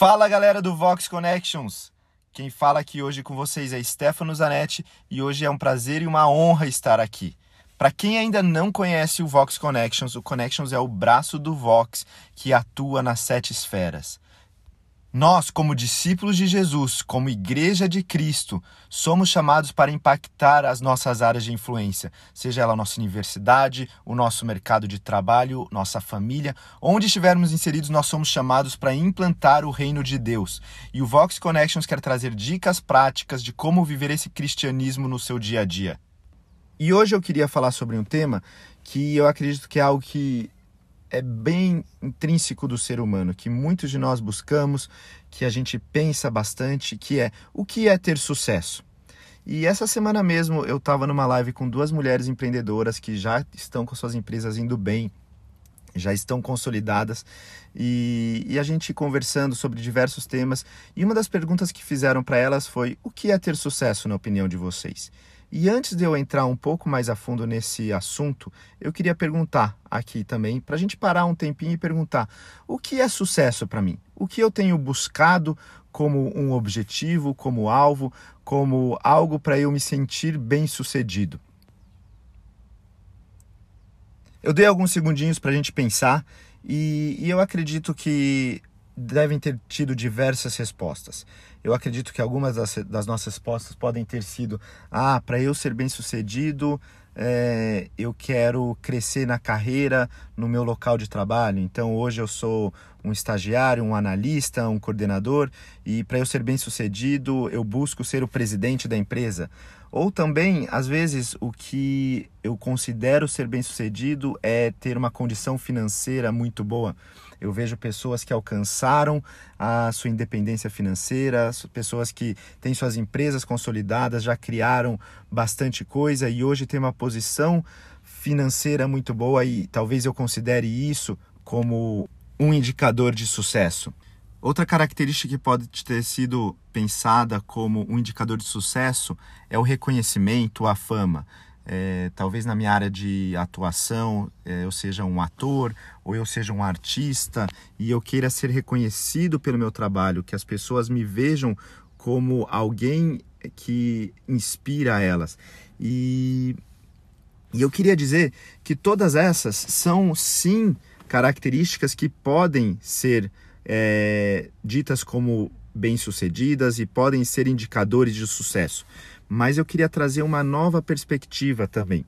Fala galera do Vox Connections! Quem fala aqui hoje com vocês é Stefano Zanetti e hoje é um prazer e uma honra estar aqui. Para quem ainda não conhece o Vox Connections, o Connections é o braço do Vox que atua nas sete esferas. Nós, como discípulos de Jesus, como Igreja de Cristo, somos chamados para impactar as nossas áreas de influência, seja ela a nossa universidade, o nosso mercado de trabalho, nossa família, onde estivermos inseridos, nós somos chamados para implantar o reino de Deus. E o Vox Connections quer trazer dicas práticas de como viver esse cristianismo no seu dia a dia. E hoje eu queria falar sobre um tema que eu acredito que é algo que é bem intrínseco do ser humano, que muitos de nós buscamos, que a gente pensa bastante, que é o que é ter sucesso. E essa semana mesmo eu estava numa live com duas mulheres empreendedoras que já estão com suas empresas indo bem, já estão consolidadas e, e, a gente conversando sobre diversos temas. E uma das perguntas que fizeram para elas foi: o que é ter sucesso na opinião de vocês? E antes de eu entrar um pouco mais a fundo nesse assunto, eu queria perguntar aqui também, para a gente parar um tempinho e perguntar: o que é sucesso para mim? O que eu tenho buscado como um objetivo, como alvo, como algo para eu me sentir bem sucedido? Eu dei alguns segundinhos para a gente pensar e, e eu acredito que devem ter tido diversas respostas. Eu acredito que algumas das, das nossas respostas podem ter sido: ah, para eu ser bem sucedido, é, eu quero crescer na carreira, no meu local de trabalho. Então hoje eu sou um estagiário, um analista, um coordenador, e para eu ser bem sucedido, eu busco ser o presidente da empresa. Ou também, às vezes, o que eu considero ser bem sucedido é ter uma condição financeira muito boa. Eu vejo pessoas que alcançaram a sua independência financeira, pessoas que têm suas empresas consolidadas, já criaram bastante coisa e hoje tem uma posição financeira muito boa e talvez eu considere isso como um indicador de sucesso. Outra característica que pode ter sido pensada como um indicador de sucesso é o reconhecimento, a fama. É, talvez na minha área de atuação é, eu seja um ator ou eu seja um artista e eu queira ser reconhecido pelo meu trabalho, que as pessoas me vejam como alguém que inspira elas. E, e eu queria dizer que todas essas são sim características que podem ser é, ditas como bem-sucedidas e podem ser indicadores de sucesso mas eu queria trazer uma nova perspectiva também,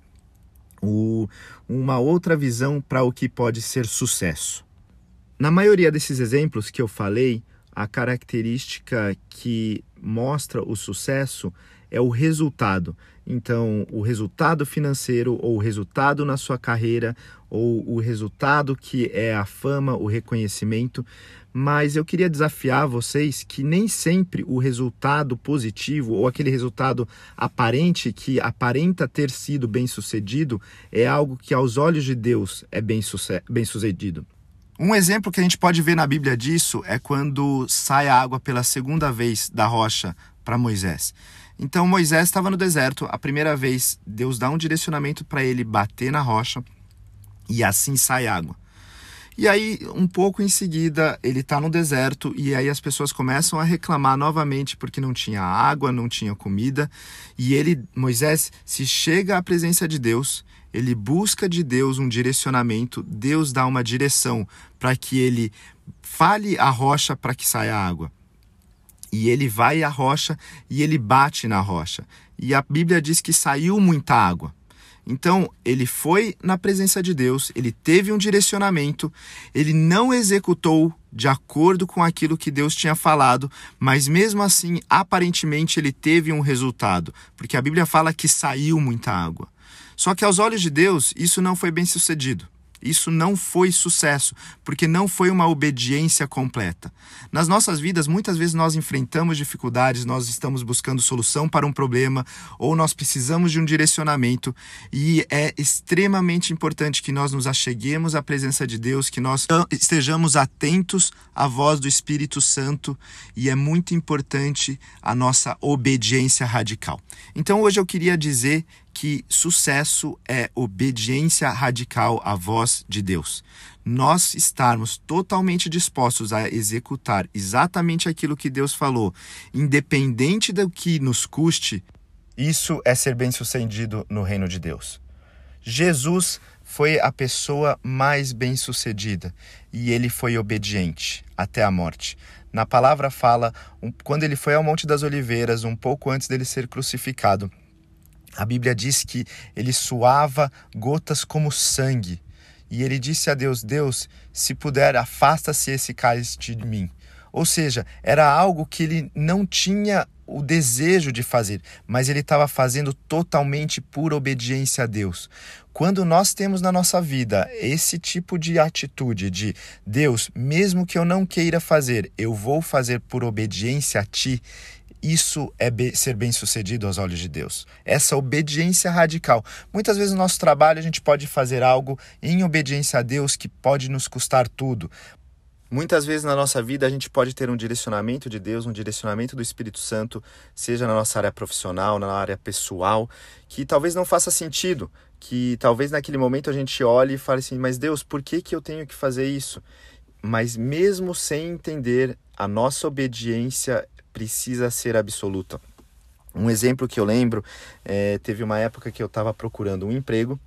o, uma outra visão para o que pode ser sucesso. Na maioria desses exemplos que eu falei, a característica que mostra o sucesso é o resultado. Então, o resultado financeiro, ou o resultado na sua carreira, ou o resultado que é a fama, o reconhecimento. Mas eu queria desafiar vocês que nem sempre o resultado positivo, ou aquele resultado aparente que aparenta ter sido bem sucedido, é algo que aos olhos de Deus é bem, bem sucedido. Um exemplo que a gente pode ver na Bíblia disso é quando sai a água pela segunda vez da rocha para Moisés. Então Moisés estava no deserto, a primeira vez Deus dá um direcionamento para ele bater na rocha e assim sai água. E aí, um pouco em seguida, ele está no deserto e aí as pessoas começam a reclamar novamente porque não tinha água, não tinha comida. E ele, Moisés, se chega à presença de Deus, ele busca de Deus um direcionamento, Deus dá uma direção para que ele fale a rocha para que saia água. E ele vai à rocha e ele bate na rocha. E a Bíblia diz que saiu muita água. Então, ele foi na presença de Deus, ele teve um direcionamento, ele não executou de acordo com aquilo que Deus tinha falado, mas mesmo assim, aparentemente, ele teve um resultado, porque a Bíblia fala que saiu muita água. Só que aos olhos de Deus, isso não foi bem sucedido. Isso não foi sucesso, porque não foi uma obediência completa. Nas nossas vidas, muitas vezes nós enfrentamos dificuldades, nós estamos buscando solução para um problema ou nós precisamos de um direcionamento e é extremamente importante que nós nos acheguemos à presença de Deus, que nós estejamos atentos à voz do Espírito Santo e é muito importante a nossa obediência radical. Então hoje eu queria dizer que sucesso é obediência radical à voz de Deus. Nós estarmos totalmente dispostos a executar exatamente aquilo que Deus falou, independente do que nos custe, isso é ser bem-sucedido no reino de Deus. Jesus foi a pessoa mais bem-sucedida e ele foi obediente até a morte. Na palavra fala, quando ele foi ao Monte das Oliveiras, um pouco antes dele ser crucificado, a Bíblia diz que ele suava gotas como sangue. E ele disse a Deus: Deus, se puder, afasta-se esse cálice de mim. Ou seja, era algo que ele não tinha o desejo de fazer, mas ele estava fazendo totalmente por obediência a Deus. Quando nós temos na nossa vida esse tipo de atitude de Deus, mesmo que eu não queira fazer, eu vou fazer por obediência a Ti, isso é ser bem-sucedido aos olhos de Deus. Essa obediência radical. Muitas vezes no nosso trabalho a gente pode fazer algo em obediência a Deus que pode nos custar tudo, Muitas vezes na nossa vida a gente pode ter um direcionamento de Deus, um direcionamento do Espírito Santo, seja na nossa área profissional, na área pessoal, que talvez não faça sentido, que talvez naquele momento a gente olhe e fale assim: mas Deus, por que, que eu tenho que fazer isso? Mas mesmo sem entender, a nossa obediência precisa ser absoluta. Um exemplo que eu lembro, é, teve uma época que eu estava procurando um emprego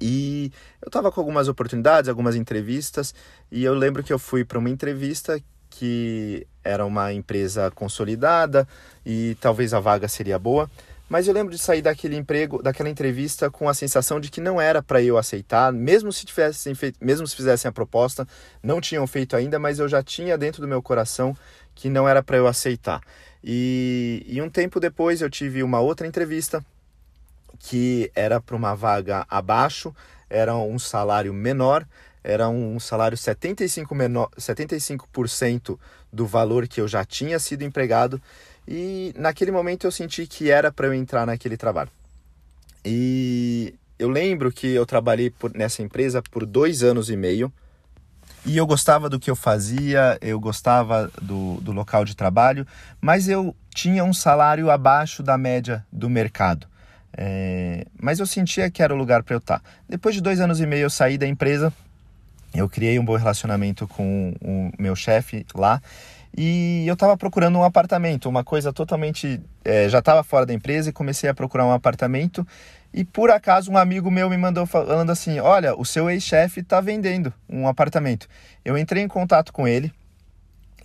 e eu estava com algumas oportunidades, algumas entrevistas, e eu lembro que eu fui para uma entrevista que era uma empresa consolidada e talvez a vaga seria boa, mas eu lembro de sair daquele emprego, daquela entrevista com a sensação de que não era para eu aceitar, mesmo se tivessem feito, mesmo se fizessem a proposta, não tinham feito ainda, mas eu já tinha dentro do meu coração que não era para eu aceitar. E, e um tempo depois eu tive uma outra entrevista que era para uma vaga abaixo, era um salário menor, era um salário 75%, menor, 75 do valor que eu já tinha sido empregado, e naquele momento eu senti que era para eu entrar naquele trabalho. E eu lembro que eu trabalhei por, nessa empresa por dois anos e meio, e eu gostava do que eu fazia, eu gostava do, do local de trabalho, mas eu tinha um salário abaixo da média do mercado. É, mas eu sentia que era o lugar para eu estar. Tá. Depois de dois anos e meio eu saí da empresa, eu criei um bom relacionamento com o meu chefe lá e eu estava procurando um apartamento, uma coisa totalmente. É, já estava fora da empresa e comecei a procurar um apartamento. E por acaso um amigo meu me mandou falando assim: Olha, o seu ex-chefe está vendendo um apartamento. Eu entrei em contato com ele,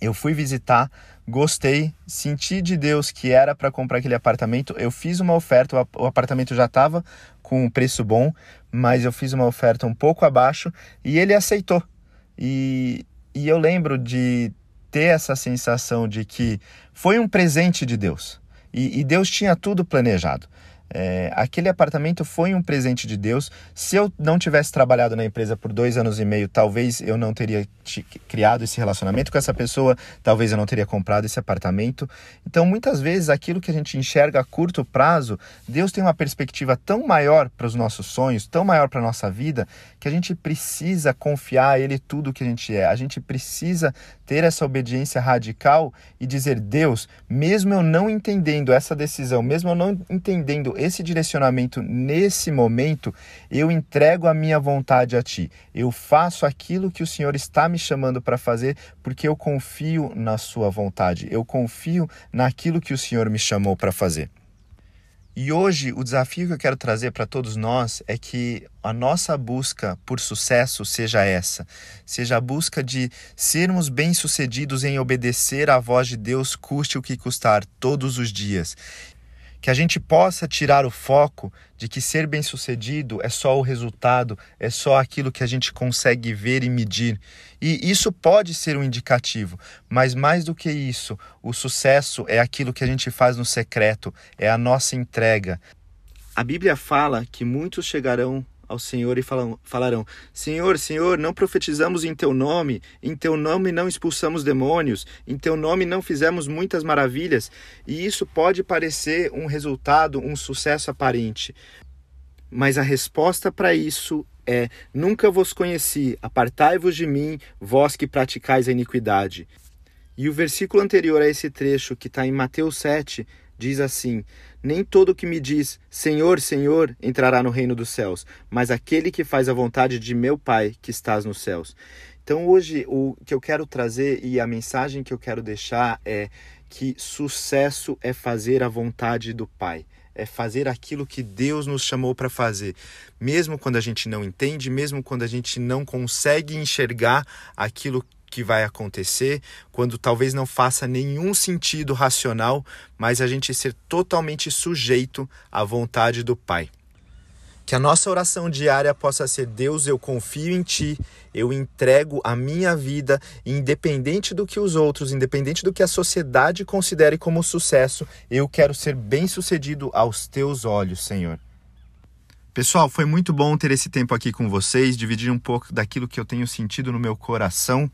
eu fui visitar, gostei, senti de Deus que era para comprar aquele apartamento. Eu fiz uma oferta, o apartamento já estava com um preço bom, mas eu fiz uma oferta um pouco abaixo e ele aceitou. E, e eu lembro de ter essa sensação de que foi um presente de Deus. E, e Deus tinha tudo planejado. É, aquele apartamento foi um presente de Deus. Se eu não tivesse trabalhado na empresa por dois anos e meio, talvez eu não teria criado esse relacionamento com essa pessoa, talvez eu não teria comprado esse apartamento. Então, muitas vezes, aquilo que a gente enxerga a curto prazo, Deus tem uma perspectiva tão maior para os nossos sonhos, tão maior para a nossa vida, que a gente precisa confiar a Ele tudo o que a gente é. A gente precisa ter essa obediência radical e dizer: Deus, mesmo eu não entendendo essa decisão, mesmo eu não entendendo esse direcionamento nesse momento, eu entrego a minha vontade a Ti. Eu faço aquilo que o Senhor está me chamando para fazer porque eu confio na Sua vontade, eu confio naquilo que o Senhor me chamou para fazer. E hoje o desafio que eu quero trazer para todos nós é que a nossa busca por sucesso seja essa, seja a busca de sermos bem-sucedidos em obedecer à voz de Deus, custe o que custar, todos os dias que a gente possa tirar o foco de que ser bem-sucedido é só o resultado, é só aquilo que a gente consegue ver e medir. E isso pode ser um indicativo, mas mais do que isso, o sucesso é aquilo que a gente faz no secreto, é a nossa entrega. A Bíblia fala que muitos chegarão ao Senhor e falarão: Senhor, Senhor, não profetizamos em teu nome, em teu nome não expulsamos demônios, em teu nome não fizemos muitas maravilhas. E isso pode parecer um resultado, um sucesso aparente. Mas a resposta para isso é: Nunca vos conheci, apartai-vos de mim, vós que praticais a iniquidade. E o versículo anterior a esse trecho, que está em Mateus 7, diz assim: Nem todo que me diz Senhor, Senhor entrará no reino dos céus, mas aquele que faz a vontade de meu Pai que estás nos céus. Então hoje o que eu quero trazer e a mensagem que eu quero deixar é que sucesso é fazer a vontade do Pai é fazer aquilo que Deus nos chamou para fazer, mesmo quando a gente não entende, mesmo quando a gente não consegue enxergar aquilo que vai acontecer, quando talvez não faça nenhum sentido racional, mas a gente ser totalmente sujeito à vontade do Pai. Que a nossa oração diária possa ser: Deus, eu confio em Ti, eu entrego a minha vida, independente do que os outros, independente do que a sociedade considere como sucesso, eu quero ser bem-sucedido aos Teus olhos, Senhor. Pessoal, foi muito bom ter esse tempo aqui com vocês, dividir um pouco daquilo que eu tenho sentido no meu coração.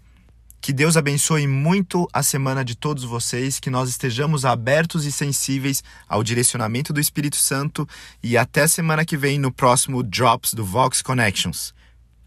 Que Deus abençoe muito a semana de todos vocês, que nós estejamos abertos e sensíveis ao direcionamento do Espírito Santo e até semana que vem no próximo Drops do Vox Connections.